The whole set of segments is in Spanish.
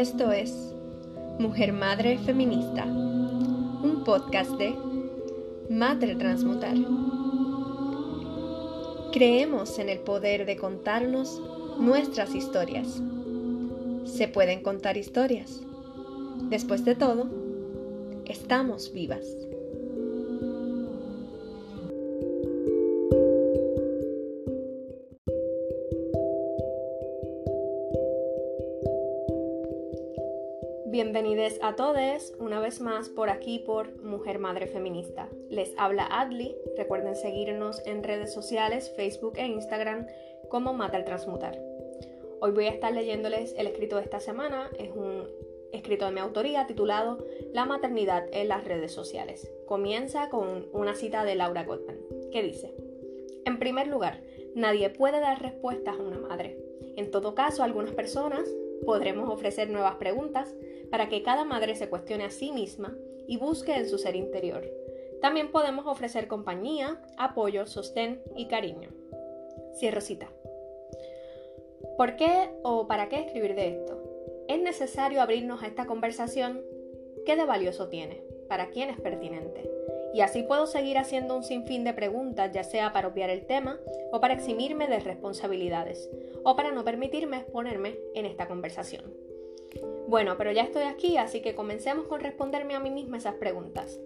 Esto es Mujer Madre Feminista, un podcast de Madre Transmutar. Creemos en el poder de contarnos nuestras historias. Se pueden contar historias. Después de todo, estamos vivas. Bienvenidos a todos una vez más por aquí por Mujer Madre Feminista. Les habla Adli. Recuerden seguirnos en redes sociales, Facebook e Instagram como Mata al Transmutar. Hoy voy a estar leyéndoles el escrito de esta semana. Es un escrito de mi autoría titulado La maternidad en las redes sociales. Comienza con una cita de Laura Gottman, que dice, En primer lugar, nadie puede dar respuestas a una madre. En todo caso, algunas personas podremos ofrecer nuevas preguntas para que cada madre se cuestione a sí misma y busque en su ser interior. También podemos ofrecer compañía, apoyo, sostén y cariño. Cierro cita. ¿Por qué o para qué escribir de esto? ¿Es necesario abrirnos a esta conversación? ¿Qué de valioso tiene? ¿Para quién es pertinente? Y así puedo seguir haciendo un sinfín de preguntas, ya sea para obviar el tema o para eximirme de responsabilidades, o para no permitirme exponerme en esta conversación. Bueno, pero ya estoy aquí, así que comencemos con responderme a mí misma esas preguntas.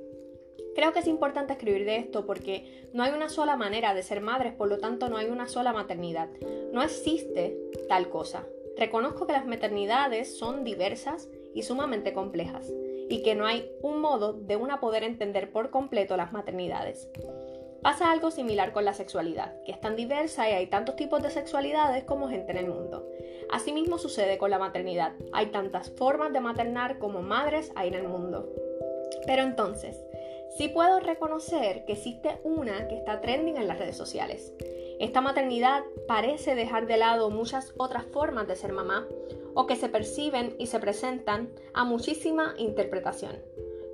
Creo que es importante escribir de esto porque no hay una sola manera de ser madres, por lo tanto no hay una sola maternidad. No existe tal cosa. Reconozco que las maternidades son diversas y sumamente complejas, y que no hay un modo de una poder entender por completo las maternidades. Pasa algo similar con la sexualidad, que es tan diversa y hay tantos tipos de sexualidades como gente en el mundo. Asimismo sucede con la maternidad, hay tantas formas de maternar como madres hay en el mundo. Pero entonces, sí puedo reconocer que existe una que está trending en las redes sociales. Esta maternidad parece dejar de lado muchas otras formas de ser mamá o que se perciben y se presentan a muchísima interpretación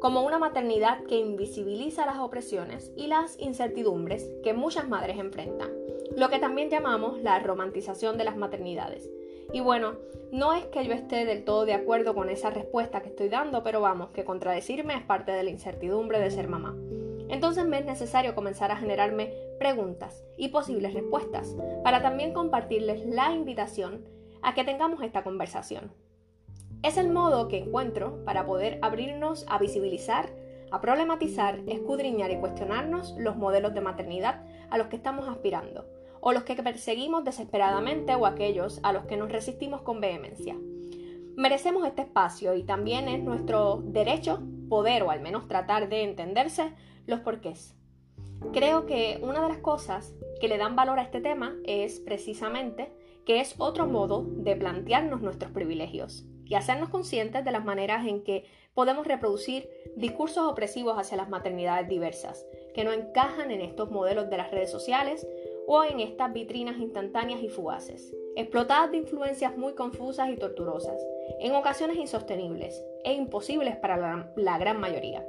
como una maternidad que invisibiliza las opresiones y las incertidumbres que muchas madres enfrentan, lo que también llamamos la romantización de las maternidades. Y bueno, no es que yo esté del todo de acuerdo con esa respuesta que estoy dando, pero vamos, que contradecirme es parte de la incertidumbre de ser mamá. Entonces me es necesario comenzar a generarme preguntas y posibles respuestas para también compartirles la invitación a que tengamos esta conversación. Es el modo que encuentro para poder abrirnos a visibilizar, a problematizar, escudriñar y cuestionarnos los modelos de maternidad a los que estamos aspirando, o los que perseguimos desesperadamente o aquellos a los que nos resistimos con vehemencia. Merecemos este espacio y también es nuestro derecho poder o al menos tratar de entenderse los porqués. Creo que una de las cosas que le dan valor a este tema es precisamente que es otro modo de plantearnos nuestros privilegios y hacernos conscientes de las maneras en que podemos reproducir discursos opresivos hacia las maternidades diversas, que no encajan en estos modelos de las redes sociales o en estas vitrinas instantáneas y fugaces, explotadas de influencias muy confusas y torturosas, en ocasiones insostenibles e imposibles para la, la gran mayoría.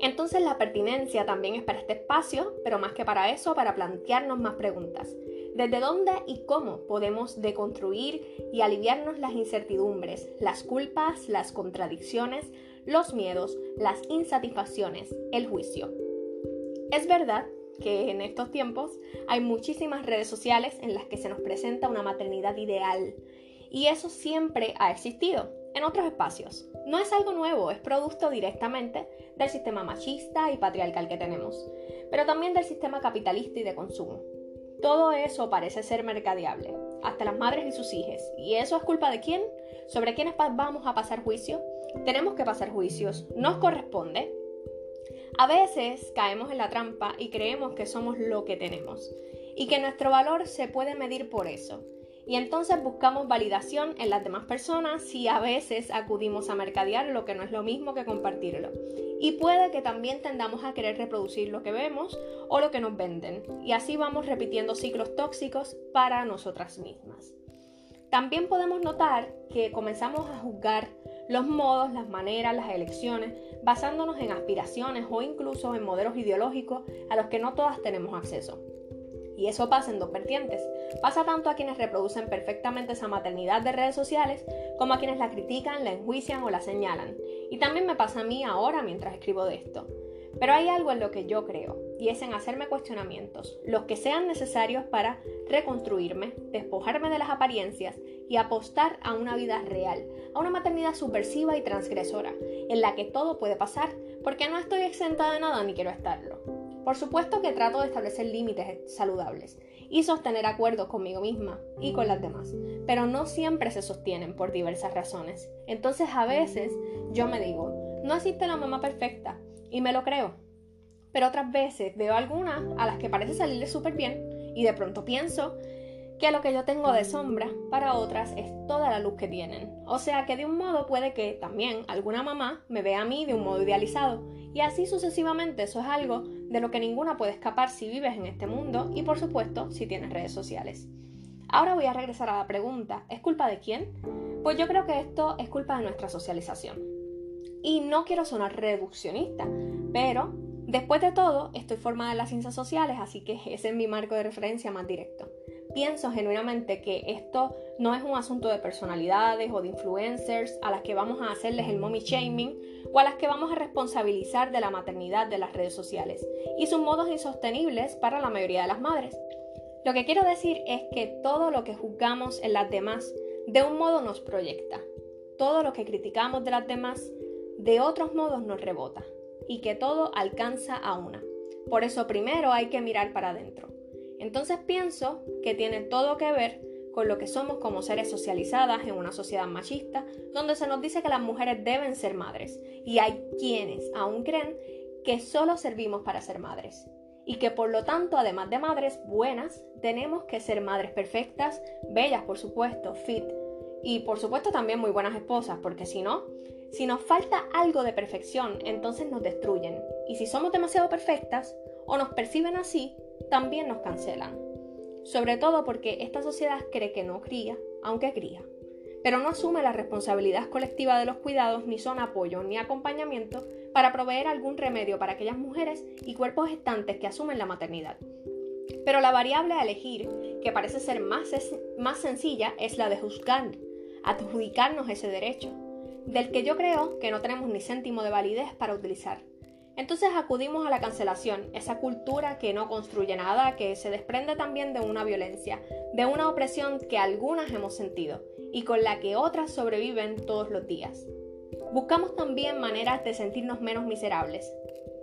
Entonces la pertinencia también es para este espacio, pero más que para eso, para plantearnos más preguntas. ¿Desde dónde y cómo podemos deconstruir y aliviarnos las incertidumbres, las culpas, las contradicciones, los miedos, las insatisfacciones, el juicio? Es verdad que en estos tiempos hay muchísimas redes sociales en las que se nos presenta una maternidad ideal y eso siempre ha existido en otros espacios. No es algo nuevo, es producto directamente del sistema machista y patriarcal que tenemos, pero también del sistema capitalista y de consumo. Todo eso parece ser mercadeable, hasta las madres y sus hijas. ¿Y eso es culpa de quién? ¿Sobre quiénes vamos a pasar juicio? Tenemos que pasar juicios, nos corresponde. A veces caemos en la trampa y creemos que somos lo que tenemos y que nuestro valor se puede medir por eso. Y entonces buscamos validación en las demás personas y a veces acudimos a mercadear lo que no es lo mismo que compartirlo. Y puede que también tendamos a querer reproducir lo que vemos o lo que nos venden. Y así vamos repitiendo ciclos tóxicos para nosotras mismas. También podemos notar que comenzamos a juzgar los modos, las maneras, las elecciones, basándonos en aspiraciones o incluso en modelos ideológicos a los que no todas tenemos acceso. Y eso pasa en dos vertientes. Pasa tanto a quienes reproducen perfectamente esa maternidad de redes sociales como a quienes la critican, la enjuician o la señalan. Y también me pasa a mí ahora mientras escribo de esto. Pero hay algo en lo que yo creo, y es en hacerme cuestionamientos, los que sean necesarios para reconstruirme, despojarme de las apariencias y apostar a una vida real, a una maternidad subversiva y transgresora, en la que todo puede pasar, porque no estoy exenta de nada ni quiero estarlo. Por supuesto que trato de establecer límites saludables y sostener acuerdos conmigo misma y con las demás, pero no siempre se sostienen por diversas razones. Entonces a veces yo me digo, no existe la mamá perfecta, y me lo creo. Pero otras veces veo algunas a las que parece salirle súper bien y de pronto pienso que lo que yo tengo de sombra para otras es toda la luz que tienen. O sea que de un modo puede que también alguna mamá me vea a mí de un modo idealizado y así sucesivamente eso es algo de lo que ninguna puede escapar si vives en este mundo y por supuesto si tienes redes sociales. Ahora voy a regresar a la pregunta, ¿es culpa de quién? Pues yo creo que esto es culpa de nuestra socialización. Y no quiero sonar reduccionista, pero después de todo estoy formada en las ciencias sociales, así que ese es mi marco de referencia más directo. Pienso genuinamente que esto no es un asunto de personalidades o de influencers a las que vamos a hacerles el mommy shaming o a las que vamos a responsabilizar de la maternidad de las redes sociales y sus modos insostenibles para la mayoría de las madres. Lo que quiero decir es que todo lo que juzgamos en las demás de un modo nos proyecta. Todo lo que criticamos de las demás de otros modos nos rebota y que todo alcanza a una. Por eso primero hay que mirar para adentro. Entonces pienso que tiene todo que ver con lo que somos como seres socializadas en una sociedad machista, donde se nos dice que las mujeres deben ser madres, y hay quienes aún creen que solo servimos para ser madres, y que por lo tanto, además de madres buenas, tenemos que ser madres perfectas, bellas por supuesto, fit, y por supuesto también muy buenas esposas, porque si no, si nos falta algo de perfección, entonces nos destruyen. Y si somos demasiado perfectas o nos perciben así, también nos cancelan. Sobre todo porque esta sociedad cree que no cría, aunque cría. Pero no asume la responsabilidad colectiva de los cuidados, ni son apoyo ni acompañamiento para proveer algún remedio para aquellas mujeres y cuerpos gestantes que asumen la maternidad. Pero la variable a elegir, que parece ser más, más sencilla, es la de juzgar, adjudicarnos ese derecho del que yo creo que no tenemos ni céntimo de validez para utilizar. Entonces acudimos a la cancelación, esa cultura que no construye nada, que se desprende también de una violencia, de una opresión que algunas hemos sentido y con la que otras sobreviven todos los días. Buscamos también maneras de sentirnos menos miserables,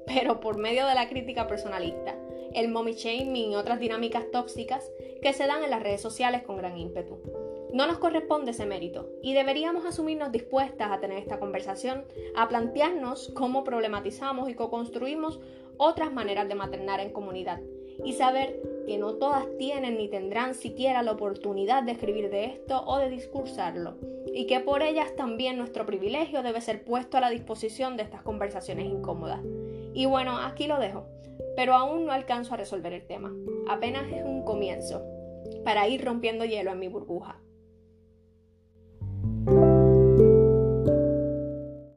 pero por medio de la crítica personalista, el mommy shaming y otras dinámicas tóxicas que se dan en las redes sociales con gran ímpetu. No nos corresponde ese mérito y deberíamos asumirnos dispuestas a tener esta conversación, a plantearnos cómo problematizamos y co-construimos otras maneras de maternar en comunidad y saber que no todas tienen ni tendrán siquiera la oportunidad de escribir de esto o de discursarlo y que por ellas también nuestro privilegio debe ser puesto a la disposición de estas conversaciones incómodas. Y bueno, aquí lo dejo, pero aún no alcanzo a resolver el tema, apenas es un comienzo para ir rompiendo hielo en mi burbuja.